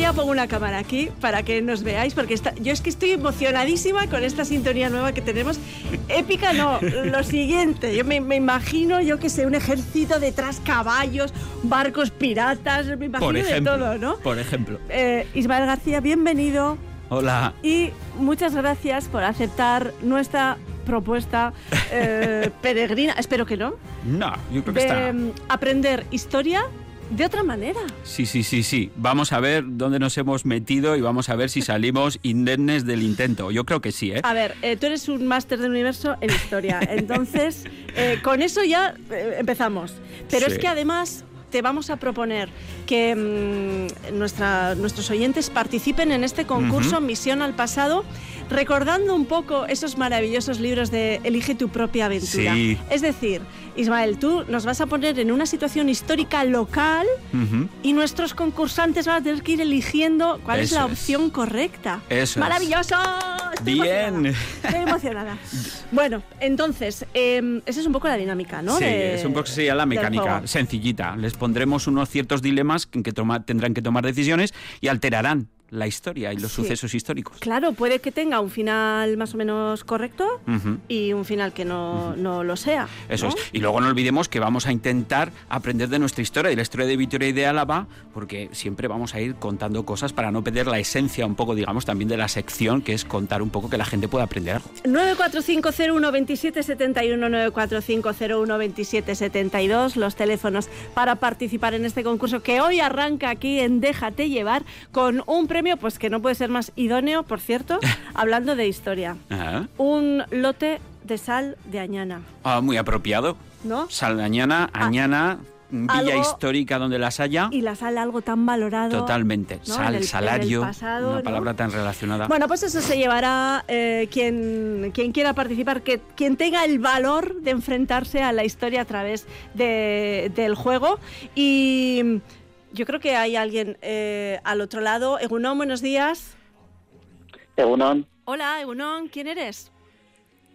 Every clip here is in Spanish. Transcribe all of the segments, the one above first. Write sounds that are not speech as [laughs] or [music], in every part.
Día pongo una cámara aquí para que nos veáis, porque está, yo es que estoy emocionadísima con esta sintonía nueva que tenemos. Épica no, lo [laughs] siguiente, yo me, imagino, yo que sé, un ejército detrás, caballos, barcos piratas, me imagino de todo, ¿no? Por ejemplo. Eh, Ismael García, bienvenido. Hola. Y muchas gracias por aceptar nuestra propuesta eh, [laughs] peregrina, espero que no. No, yo creo que está. Mm, aprender historia de otra manera. Sí, sí, sí, sí. Vamos a ver dónde nos hemos metido y vamos a ver si salimos [laughs] indemnes del intento. Yo creo que sí, ¿eh? A ver, eh, tú eres un máster del universo en historia, [laughs] entonces eh, con eso ya empezamos. Pero es que además te vamos a proponer que mm, nuestra, nuestros oyentes participen en este concurso Misión al Pasado, recordando un poco esos maravillosos libros de Elige tu propia aventura. Es decir, Ismael, tú nos vas a poner en una situación histórica local y nuestros concursantes van a tener que ir eligiendo cuál es la opción correcta. Eso ¡Maravilloso! Bien. Estoy emocionada. [laughs] bueno, entonces, em, esa es un poco la dinámica, ¿no? Sí, es un poco sería la mecánica, sencillita. Les pondremos unos ciertos dilemas en que tendrán que tomar decisiones y alterarán la historia y los sucesos históricos. Claro, puede que tenga un final más o menos correcto y un final que no, no lo sea. Eso es. Y luego no olvidemos que vamos a intentar aprender de nuestra historia, de la historia de Vitoria y de Álava, porque siempre vamos a ir contando cosas para no perder la esencia un poco, digamos, también de la sección, que es contar un poco que la gente pueda aprender algo. 945012771, 945012772, los teléfonos para participar en este concurso que hoy arranca aquí en Déjate llevar con un premio pues que no puede ser más idóneo, por cierto, [laughs] hablando de historia. Un lote de sal de Añana. Ah, muy apropiado. ¿No? Sal de Añana, ah, Añana, villa histórica donde las haya. Y la sal algo tan valorado. Totalmente. Sal, salario, una palabra tan relacionada. Bueno, pues eso se llevará eh, quien, quien quiera participar, que, quien tenga el valor de enfrentarse a la historia a través del juego. Y yo creo que hay alguien eh, al otro lado. Egunon, buenos días. Egunon. Hola, Egunon, ¿quién eres?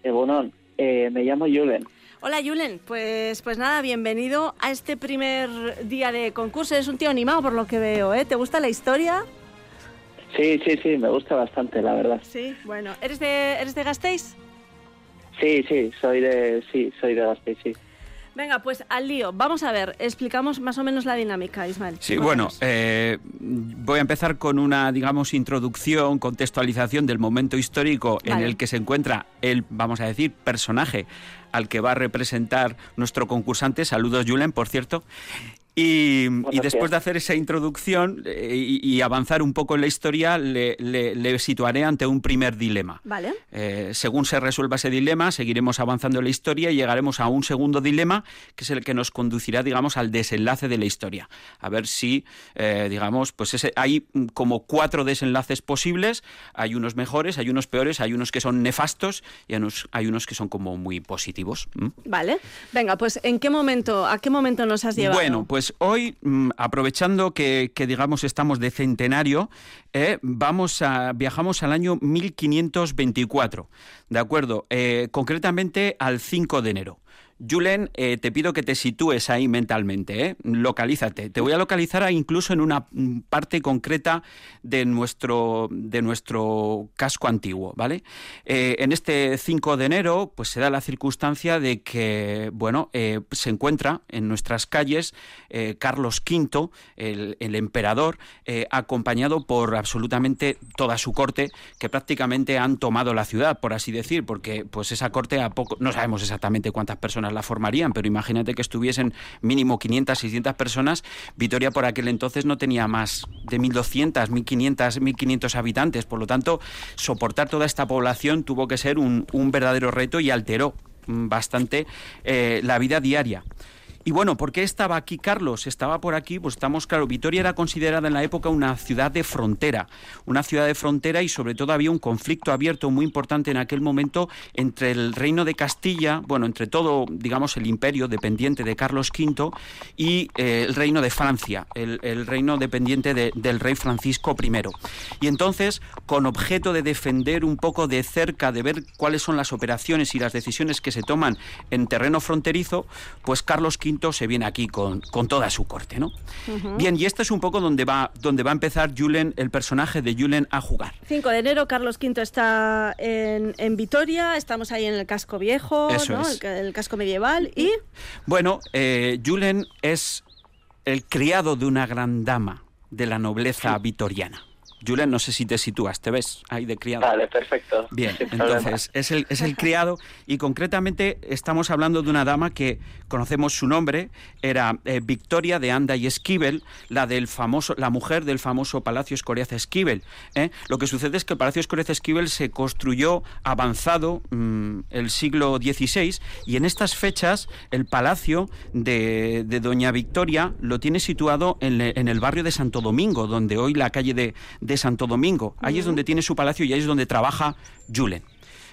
Egunon, eh, me llamo Julen. Hola Julen, pues, pues nada, bienvenido a este primer día de concurso. Es un tío animado por lo que veo, ¿eh? ¿Te gusta la historia? Sí, sí, sí, me gusta bastante, la verdad. Sí, bueno, ¿eres de, eres de Gasteiz? Sí, sí, soy de, sí, soy de Gasteiz, sí. Venga, pues al lío. Vamos a ver, explicamos más o menos la dinámica, Ismael. Sí, bueno, eh, voy a empezar con una, digamos, introducción, contextualización del momento histórico en el que se encuentra el, vamos a decir, personaje al que va a representar nuestro concursante. Saludos, Julen, por cierto. Y, después de hacer esa introducción eh, y, avanzar un poco en la historia, le, situaré ante un primer dilema. Vale. Eh, según se resuelva ese dilema, seguiremos avanzando en la historia y llegaremos a un segundo dilema, que es el que nos conducirá, digamos, al desenlace de la historia. A ver si, eh, digamos, pues ese, hay como cuatro desenlaces posibles. Hay unos mejores, hay unos peores, hay unos que son nefastos y hay unos, que son como muy positivos. Vale. Venga, pues ¿en qué momento, a qué momento nos has llevado? Bueno, pues hoy, mm, aprovechando que, digamos estamos de centenario, eh, vamos a, viajamos al año 1524, ¿de acuerdo? Eh, concretamente al 5 de enero. Julen, eh, te pido que te sitúes ahí mentalmente, ¿eh? localízate. Te voy a localizar incluso en una parte concreta de nuestro, de nuestro casco antiguo, ¿vale? Eh, en este 5 de enero, pues se da la circunstancia de que, bueno, eh, se encuentra en nuestras calles Carlos V, el, el emperador, acompañado por absolutamente toda su corte, que prácticamente han tomado la ciudad, por así decir, porque pues esa corte a poco, no sabemos exactamente cuántas personas la formarían, pero imagínate que estuviesen mínimo 500, 600 personas. Vitoria por aquel entonces no tenía más de 1.200, 1.500, 1.500 habitantes. Por lo tanto, soportar toda esta población tuvo que ser un, verdadero reto y alteró bastante eh, la vida diaria. Y bueno, ¿por qué estaba aquí Carlos? Estaba por aquí, pues estamos, claro, Vitoria era considerada en la época una ciudad de frontera, una ciudad de frontera y sobre todo había un conflicto abierto muy importante en aquel momento entre el reino de Castilla, bueno, entre todo, digamos, el imperio dependiente de Carlos V y eh, el reino de Francia, el, reino dependiente del rey Francisco I. Y entonces, con objeto de defender un poco de cerca, de ver cuáles son las operaciones y las decisiones que se toman en terreno fronterizo, pues Carlos V V se viene aquí con, toda su corte, ¿no? Bien, y este es un poco donde va, donde va a empezar Julen, el personaje de Julen, a jugar. 5 de enero, Carlos V está en, Vitoria, estamos ahí en el casco viejo, el, casco medieval, y... Bueno, eh, Julen es el criado de una gran dama de la nobleza vitoriana. Julen, no sé si te sitúas, ¿te ves ahí de criado? Vale, perfecto. Bien, entonces es el, es el criado y concretamente estamos hablando de una dama que conocemos su nombre, era eh, Victoria de Anda y Esquivel, la del famoso, la mujer del famoso Palacio Escoriaz Esquivel. ¿eh? Lo que sucede es que el Palacio Escoriaz Esquivel se construyó avanzado mm, el siglo XVI y en estas fechas el palacio de, Doña Victoria lo tiene situado en, el barrio de Santo Domingo, donde hoy la calle de Santo Domingo. Ahí es donde tiene su palacio y ahí es donde trabaja Julen.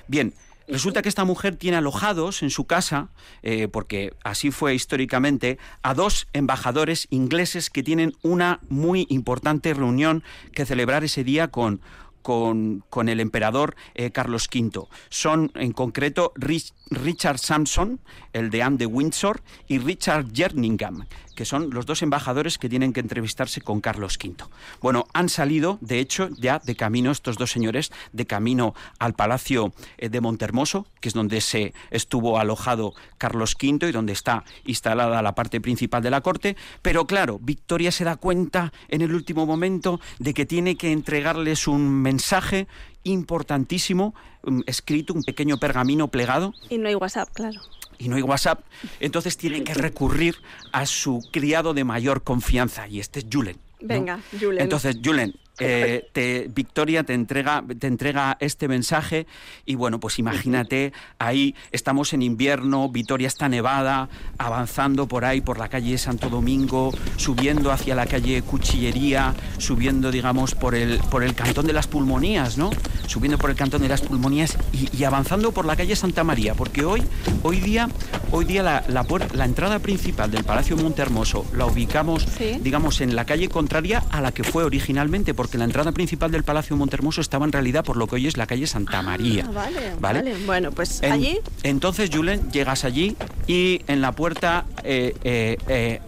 Bien, Resulta que esta mujer tiene alojados en su casa, eh, porque así fue históricamente, a dos embajadores ingleses que tienen una muy importante reunión que celebrar ese día con, con, con el emperador eh, Carlos V. Son en concreto Richard Sampson, el de Anne de Windsor, y Richard Jerningham, que son los dos embajadores que tienen que entrevistarse con Carlos V. Bueno, han salido, de hecho, ya de camino estos dos señores, de camino al Palacio eh, de Montermoso, que es donde se estuvo alojado Carlos V y donde está instalada la parte principal de la corte. Pero claro, Victoria se da cuenta en el último momento de que tiene que entregarles un mensaje importantísimo, mm, escrito, un pequeño pergamino plegado. Y no hay WhatsApp, claro y no hay WhatsApp, entonces tiene que recurrir a su criado de mayor confianza y este es Julen. Venga, Julen. Entonces, Julen, eh, te, Victoria te entrega, te entrega este mensaje y bueno, pues imagínate, ahí estamos en invierno, Vitoria está nevada, avanzando por ahí, por la calle Santo Domingo, subiendo hacia la calle Cuchillería, subiendo, digamos, por el, por el cantón de las pulmonías, ¿no? Subiendo por el cantón de las pulmonías y, avanzando por la calle Santa María, porque hoy, hoy día, hoy día la, la, la entrada principal del Palacio Montehermoso la ubicamos, digamos, en la calle contraria a la que fue originalmente, porque la entrada principal del Palacio Montermoso estaba en realidad por lo que hoy es la calle Santa ah, María. vale, vale, Bueno, pues allí. Entonces, Julen, llegas allí y en la puerta eh, eh, eh,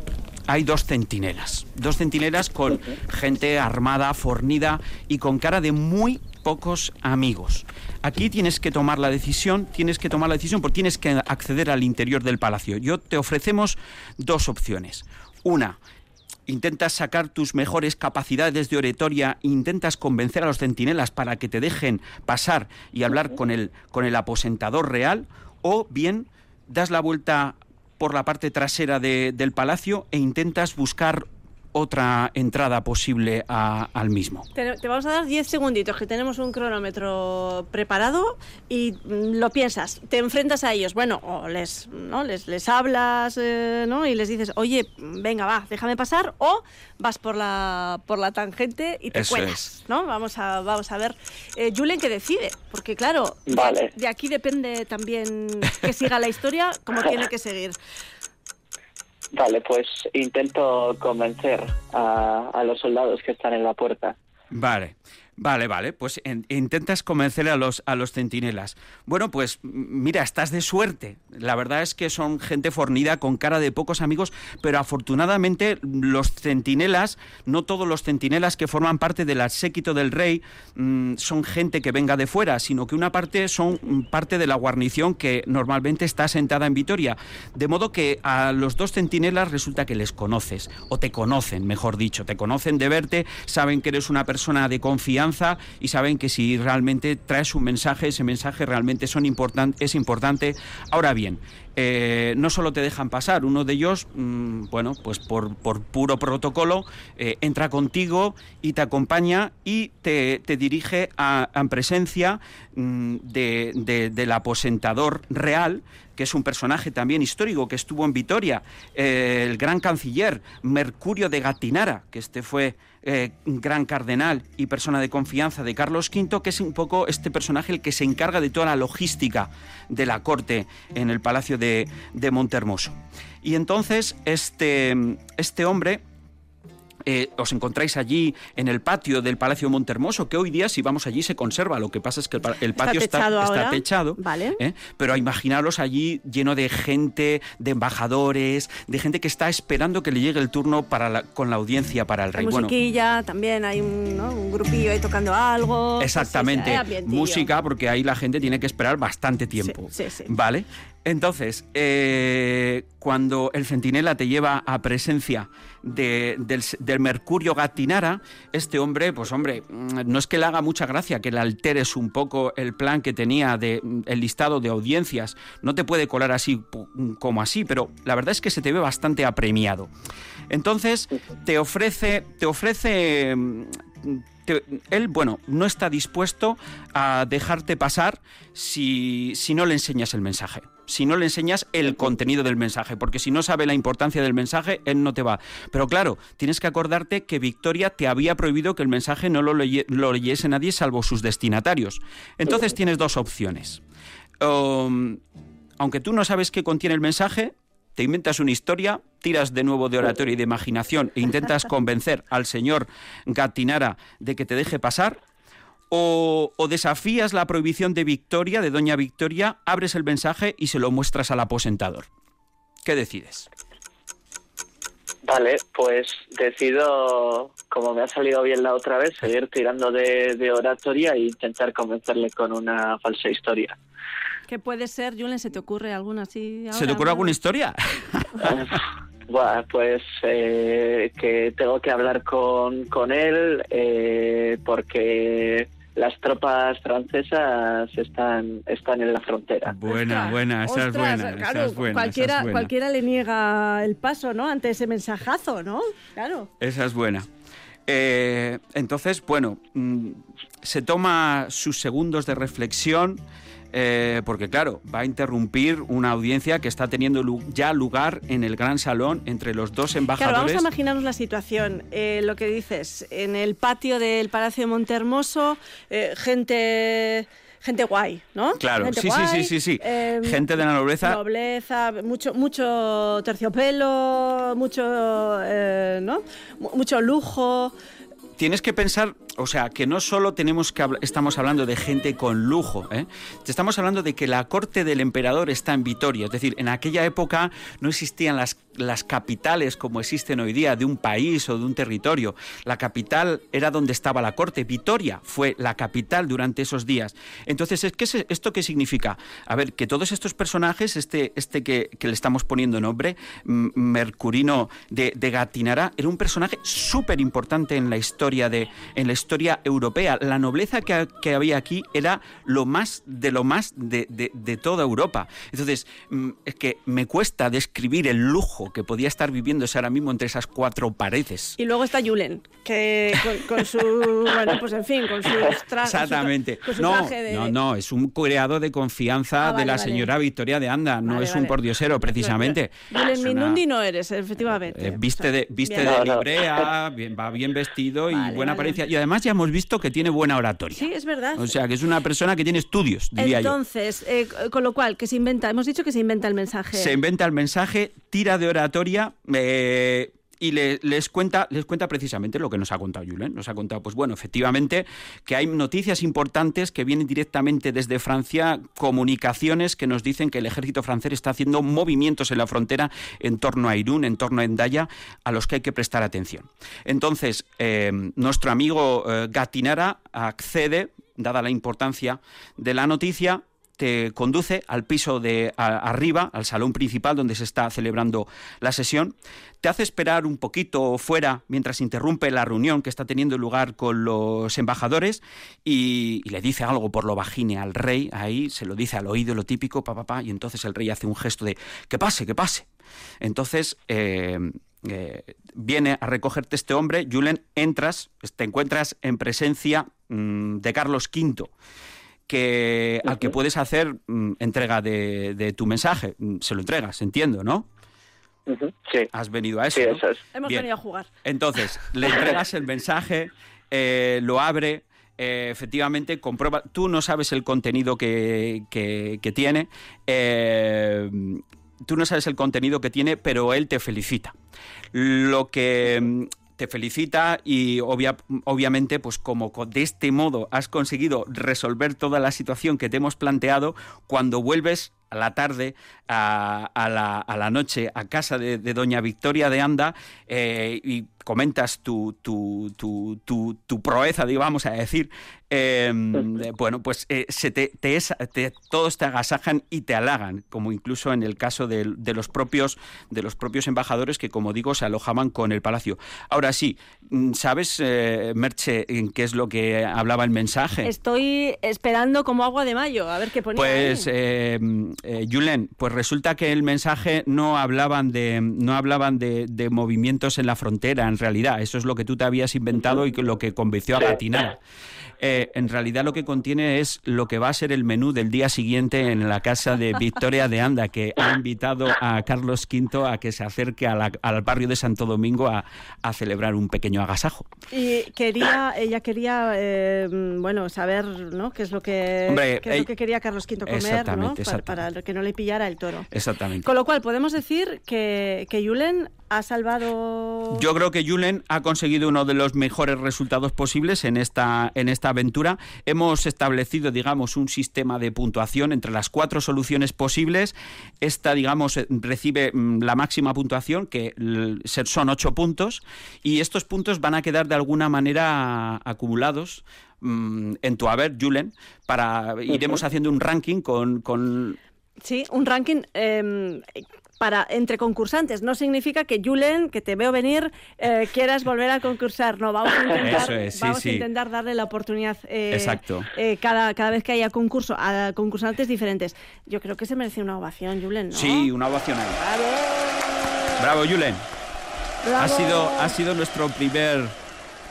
hay dos centinelas. Dos centinelas con gente armada, fornida y con cara de muy pocos amigos. Aquí tienes que tomar la decisión, tienes que tomar la decisión porque tienes que acceder al interior del palacio. Yo te ofrecemos dos opciones. Una, intentas sacar tus mejores capacidades de oratoria, intentas convencer a los centinelas para que te dejen pasar y hablar con el, con el aposentador real, o bien das la vuelta por la parte trasera del palacio e intentas buscar otra entrada posible al mismo. Te, vamos a dar 10 segunditos, que tenemos un cronómetro preparado y mm, lo piensas, te enfrentas a ellos, bueno, o les, ¿no? les, les hablas eh, ¿no? y les dices, oye, venga, va, déjame pasar, o vas por la, por la tangente y te cuelas, ¿no? Vamos a, vamos a ver. Eh, Julen que decide, porque claro, de aquí depende también que siga la historia como tiene que seguir. [laughs] Vale, pues intento convencer a, a los soldados que están en la puerta. Vale. Vale, vale, pues intentas convencer a los, a los centinelas. Bueno, pues mira, estás de suerte. La verdad es que son gente fornida con cara de pocos amigos, pero afortunadamente los centinelas, no todos los centinelas que forman parte del séquito del rey mm, son gente que venga de fuera, sino que una parte son parte de la guarnición que normalmente está sentada en Vitoria. De modo que a los dos centinelas resulta que les conoces, o te conocen, mejor dicho, te conocen de verte, saben que eres una persona de confianza y saben que si realmente traes un mensaje, ese mensaje realmente son es importante. Ahora bien, eh, no solo te dejan pasar, uno de ellos, mm, bueno, pues por, puro protocolo, eh, entra contigo y te acompaña y te, dirige a, en presencia mm, del aposentador real, que es un personaje también histórico que estuvo en Vitoria, eh, el gran canciller Mercurio de Gatinara, que este fue gran cardenal y persona de confianza de Carlos V, que es un poco este personaje el que se encarga de toda la logística de la corte en el Palacio de de, Montermoso. Y entonces este, este hombre eh, os encontráis allí en el patio del Palacio Montermoso, que hoy día si vamos allí se conserva. Lo que pasa es que el, patio está, techado, vale. ¿eh? pero imaginaros allí lleno de gente, de embajadores, de gente que está esperando que le llegue el turno para con la audiencia para el rey. musiquilla, también hay un, grupillo ahí tocando algo. Exactamente, música, porque ahí la gente tiene que esperar bastante tiempo. Sí, sí, ¿Vale? Entonces, eh, cuando el centinela te lleva a presencia del, Mercurio Gatinara, este hombre, pues hombre, mm, no es que le haga mucha gracia que le alteres un poco el plan que tenía de mm, el listado de audiencias, no te puede colar así mm, como así, pero la verdad es que se te ve bastante apremiado. Entonces, te ofrece, te ofrece él, bueno, no está dispuesto a dejarte pasar si, si no le enseñas el mensaje si no le enseñas el contenido del mensaje, porque si no sabe la importancia del mensaje, él no te va. Pero claro, tienes que acordarte que Victoria te había prohibido que el mensaje no lo, leyese nadie salvo sus destinatarios. Entonces tienes dos opciones. Um, aunque tú no sabes qué contiene el mensaje, te inventas una historia, tiras de nuevo de oratoria y de imaginación e intentas [laughs] convencer al señor Gatinara de que te deje pasar, o, desafías la prohibición de Victoria, de Doña Victoria, abres el mensaje y se lo muestras al aposentador. ¿Qué decides? Vale, pues decido, como me ha salido bien la otra vez, seguir tirando de, oratoria e intentar convencerle con una falsa historia. ¿Qué puede ser, Julen? ¿Se te ocurre alguna así? ¿Se te ocurre alguna historia? [laughs] [laughs] Bueno, pues eh, que tengo que hablar con, con él eh, porque las tropas francesas están, están en la frontera. Buena, buena, esa es buena. cualquiera, cualquiera le niega el paso, ¿no? Ante ese mensajazo, ¿no? Claro. Esa es buena. Eh, entonces, bueno, mm, se toma sus segundos de reflexión. Eh, porque claro, va a interrumpir una audiencia que está teniendo ya lugar en el gran salón entre los dos embajadores. Claro, vamos a imaginarnos la situación, eh, lo que dices, en el patio del Palacio de Montehermoso, eh, gente gente guay, ¿no? Claro, sí, sí, sí, sí, sí, em, gente de la nobleza. Nobleza, mucho, mucho terciopelo, mucho, ¿no? Mucho lujo tienes que pensar, o sea, que no solo tenemos que estamos hablando de gente con lujo, ¿eh? estamos hablando de que la corte del emperador está en Vitoria, es decir, en aquella época no existían las, las capitales como existen hoy día de un país o de un territorio. La capital era donde estaba la corte, Vitoria fue la capital durante esos días. Entonces, ¿qué ¿esto qué significa? A ver, que todos estos personajes, este, este que, le estamos poniendo nombre, Mercurino de, de Gatinara, era un personaje súper importante en la historia de, en europea. La nobleza que, había aquí era lo más de lo más de, toda Europa. Entonces, mm, es que me cuesta describir el lujo que podía estar viviéndose ahora mismo entre esas cuatro paredes. Y luego está Julen, que con, su, [laughs] bueno, pues en fin, con sus trajes. Exactamente. no, no, no, es un creado de confianza ah, de la señora Victoria de Anda, no es un pordiosero, precisamente. Julen Minundi no eres, efectivamente. Eh, viste de, viste de librea, va bien vestido y buena apariencia. Y además ya hemos visto que tiene buena oratoria. Sí, es verdad. O sea, que es una persona que tiene estudios, diría Entonces, eh, con lo cual, que se inventa, hemos dicho que se inventa el mensaje. Se inventa el mensaje, tira de oratoria. Eh, y les, cuenta, les cuenta precisamente lo que nos ha contado Julen. Nos ha contado, pues bueno, efectivamente, que hay noticias importantes que vienen directamente desde Francia, comunicaciones que nos dicen que el ejército francés está haciendo movimientos en la frontera en torno a Irún, en torno a Endaya, a los que hay que prestar atención. Entonces, eh, nuestro amigo eh, Gatinara accede, dada la importancia de la noticia, te conduce al piso de arriba, al salón principal donde se está celebrando la sesión, te hace esperar un poquito fuera mientras interrumpe la reunión que está teniendo lugar con los embajadores y, le dice algo por lo bajine al rey, ahí se lo dice al oído lo típico, papá, pa, y entonces el rey hace un gesto de que pase, que pase. Entonces eh, eh, viene a recogerte este hombre, Julen, entras, te encuentras en presencia mm, de Carlos V que al que puedes hacer mm, entrega de, tu mensaje. Mm, se lo entregas, entiendo, ¿no? Sí. Has venido a eso. Hemos venido a jugar. Entonces, le entregas el mensaje, eh, lo abre. Eh, efectivamente, comprueba. Tú no sabes el contenido que, que, tiene. Eh, tú no sabes el contenido que tiene, pero él te felicita. Lo que te felicita y obviamente, pues como de este modo has conseguido resolver toda la situación que te hemos planteado, cuando vuelves a la tarde, a, la, noche, a casa de, doña Victoria de Anda eh, y comentas tu, tu, tu, tu, proeza, digamos a decir, em, bueno, pues eh, se te, te, todos te agasajan y te halagan, como incluso en el caso de, los propios, de los propios embajadores que, como digo, se alojaban con el palacio. Ahora sí, mm, ¿sabes, eh, Merche, en qué es lo que hablaba el mensaje? Estoy esperando como agua de mayo, a ver qué ponía. Pues, eh, Julen, pues resulta que el mensaje no hablaban de, no hablaban de, de movimientos en la frontera, en realidad. Eso es lo que tú te habías inventado y lo que convenció a Gatinar. Eh, en realidad lo que contiene es lo que va a ser el menú del día siguiente en la casa de Victoria de Anda, que ha invitado a Carlos V a que se acerque al barrio de Santo Domingo a, celebrar un pequeño agasajo. Y quería, ella quería, eh, bueno, saber, ¿no? ¿Qué es lo que, qué es lo que quería Carlos V comer, ¿no? Para, que no le pillara el toro. Exactamente. Con lo cual podemos decir que, que Julen ha salvado. Yo creo que Julen ha conseguido uno de los mejores resultados posibles en esta, en esta aventura. Hemos establecido, digamos, un sistema de puntuación entre las cuatro soluciones posibles. Esta, digamos, eh, recibe mm, la máxima puntuación, que son ocho puntos, y estos puntos van a quedar de alguna manera acumulados mm, en tu haber, Julen, para iremos haciendo un ranking con, con... Sí, un ranking eh, para entre concursantes. No significa que Julen, que te veo venir, eh, quieras volver a concursar. No, vamos a intentar, vamos a intentar darle la oportunidad eh, Exacto. Eh, cada, cada vez que haya concurso a concursantes diferentes. Yo creo que se merece una ovación, Julen, ¿no? Sí, una ovación ahí. Bravo, Bravo Julen. Ha sido, ha sido nuestro primer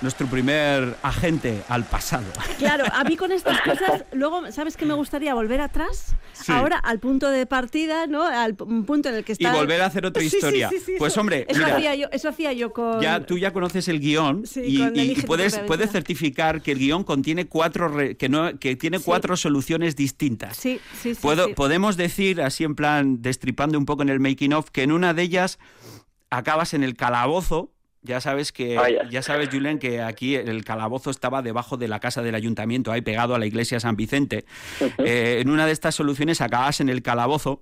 nuestro primer agente al pasado. Claro, a mí con estas [laughs] cosas, luego, ¿sabes qué me gustaría? Volver atrás, ahora al punto de partida, ¿no? Al punto en el que está... Y volver a hacer otra [laughs] historia. pues hombre, eso, hacía yo, eso hacía yo con... Ya, tú ya conoces el guion y, puedes, puedes certificar que el guion contiene cuatro, que, no, que tiene cuatro soluciones distintas. Sí, sí, Puedo, Podemos decir, así en plan, destripando un poco en el making of, que en una de ellas acabas en el calabozo, ya sabes que, ya sabes, Julián, que aquí el calabozo estaba debajo de la casa del ayuntamiento, ahí pegado a la iglesia San Vicente. Eh, en una de estas soluciones acabas en el calabozo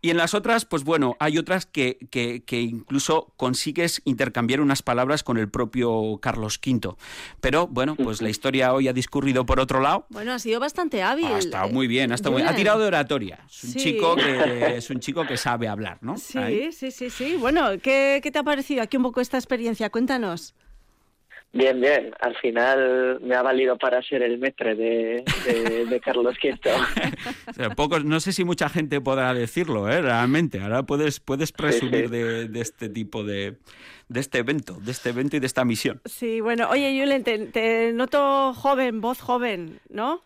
y en las otras, pues bueno, hay otras que, que, incluso consigues intercambiar unas palabras con el propio Carlos V. Pero bueno, pues la historia hoy ha discurrido por otro lado. Bueno, ha sido bastante hábil. Ha estado muy bien, ha, estado ha tirado de oratoria. Es un, chico que, es un chico que sabe hablar, ¿no? Sí, sí, sí, sí. Bueno, ¿qué, ¿qué te ha parecido aquí un poco esta experiencia? Cuéntanos. Bien, bien. Al final me ha valido para ser el metre de, de, Carlos Quinto. [laughs] no sé si mucha gente podrá decirlo, ¿eh? realmente. Ahora puedes, puedes presumir De, de, este tipo de, de este evento, de este evento y de esta misión. Sí, bueno, oye, Julen, te, noto joven, voz joven, ¿no?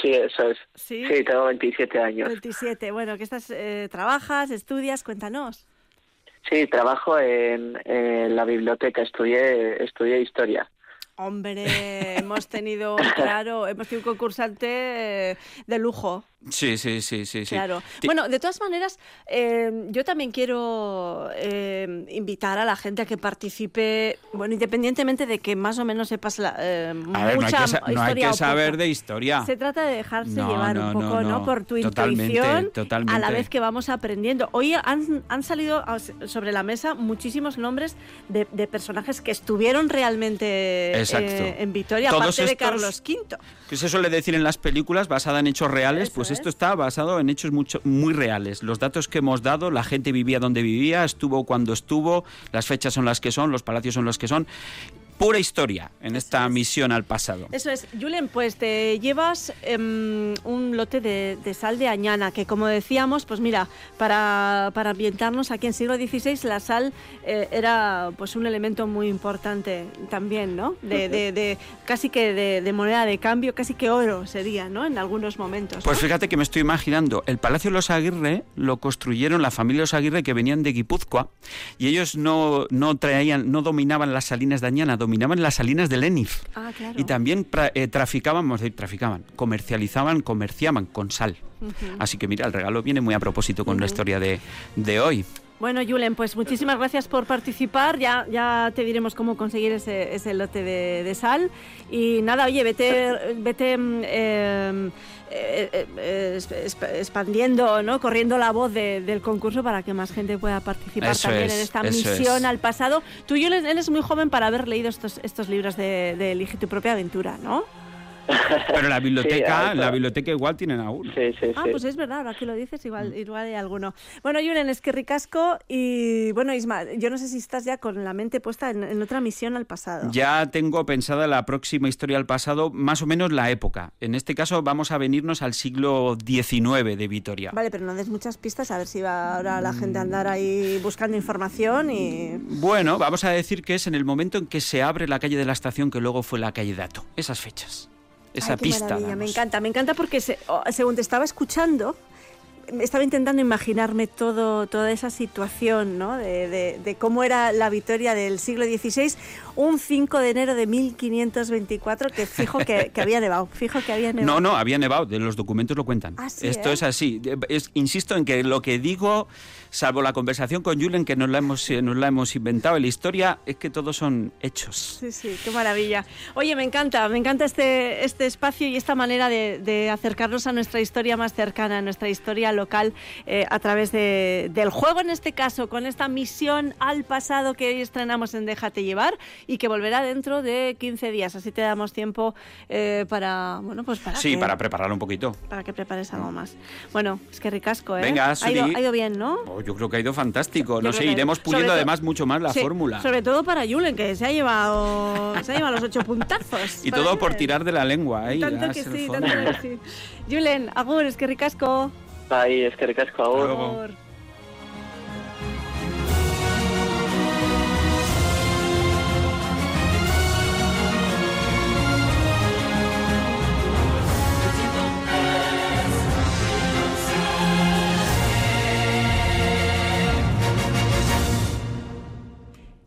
Sí, eso es. Sí, tengo 27 años. 27, bueno, ¿qué estás, eh, trabajas, estudias? Cuéntanos. Sí, trabajo en, la biblioteca, estudié, estudié historia. Hombre, [laughs] hemos tenido, claro, hemos tenido un concursante de lujo. Sí, sí, sí, sí. Claro. Bueno, de todas maneras, eh, yo también quiero eh, invitar a la gente a que participe, bueno, independientemente de que más o menos sepas la, eh, mucha no hay que, saber de historia. Se trata de dejarse llevar un poco, no, Por tu intuición, a la vez que vamos aprendiendo. Hoy han, han salido sobre la mesa muchísimos nombres de, personajes que estuvieron realmente en Vitoria, aparte de Carlos V. Que se suele decir en las películas, basada en hechos reales, pues pues esto está basado en hechos mucho, muy reales. Los datos que hemos dado, la gente vivía donde vivía, estuvo cuando estuvo, las fechas son las que son, los palacios son los que son pura historia en esta misión al pasado. Eso es. Julen, pues te llevas em, un lote de, sal de añana, que como decíamos, pues mira, para, para ambientarnos aquí en siglo XVI, la sal eh, era pues un elemento muy importante también, ¿no? De, de, casi que de, moneda de cambio, casi que oro sería, ¿no? En algunos momentos. Pues fíjate que me estoy imaginando, el Palacio de los Aguirre lo construyeron la familia de los Aguirre que venían de Guipúzcoa y ellos no, no traían, no dominaban las salinas de Añana, dominaban las salinas del Enif. Ah, y también eh, traficaban, vamos a decir, traficaban, comercializaban, comerciaban con sal. Así que mira, el regalo viene muy a propósito con la historia de, de hoy. Bueno, Julen, pues muchísimas gracias por participar. Ya, ya te diremos cómo conseguir ese, ese lote de, sal. Y nada, oye, vete, vete em, eh, eh, expandiendo, ¿no? corriendo la voz del concurso para que más gente pueda participar también en esta misión al pasado. Tú, Julen, eres muy joven para haber leído estos, estos libros de, de Elige tu propia aventura, ¿no? Pero la [laughs] biblioteca, la biblioteca igual tienen alguno. Sí, sí, ah, pues es verdad, ahora que lo dices, igual, igual hay alguno. Bueno, Julen, es que ricasco y bueno, Isma, yo no sé si estás ya con la mente puesta en, otra misión al pasado. Ya tengo pensada la próxima historia al pasado, más o menos la época. En este caso vamos a venirnos al siglo XIX de Vitoria. Vale, pero no des muchas pistas, a ver si va ahora la gente a andar ahí buscando información y... Bueno, vamos a decir que es en el momento en que se abre la calle de la estación que luego fue la calle Dato. Esas fechas esa pista. Me encanta, me encanta porque según te estaba escuchando, estaba intentando imaginarme todo, toda esa situación, ¿no? De, cómo era la Vitoria del siglo XVI, un 5 de enero de 1524, que fijo que, había nevado, fijo que había nevado. No, no, había nevado, los documentos lo cuentan. Ah, Esto ¿eh? es así. insisto en que lo que digo salvo la conversación con Julen, que nos la hemos, eh, nos la hemos inventado en la historia, es que todos son hechos. Sí, sí, qué maravilla. Oye, me encanta, me encanta este, este espacio y esta manera de, acercarnos a nuestra historia más cercana, a nuestra historia local, eh, a través del juego en este caso, con esta misión al pasado que hoy estrenamos en Déjate llevar y que volverá dentro de 15 días. Así te damos tiempo eh, para, bueno, pues para Sí, para preparar un poquito. Para que prepares algo más. Bueno, es que ricasco, ¿eh? Venga, ha ido, ha ido bien, ¿no? Oh, yo creo que ha ido fantástico. no sé, iremos puliendo además mucho más la fórmula. Sobre todo para Julen, que se ha llevado, se ha llevado los ocho puntazos. y todo por tirar de la lengua. Ahí, tanto que sí, tanto que sí. Julen, agur, es que ricasco. Bye, es que ricasco, agur.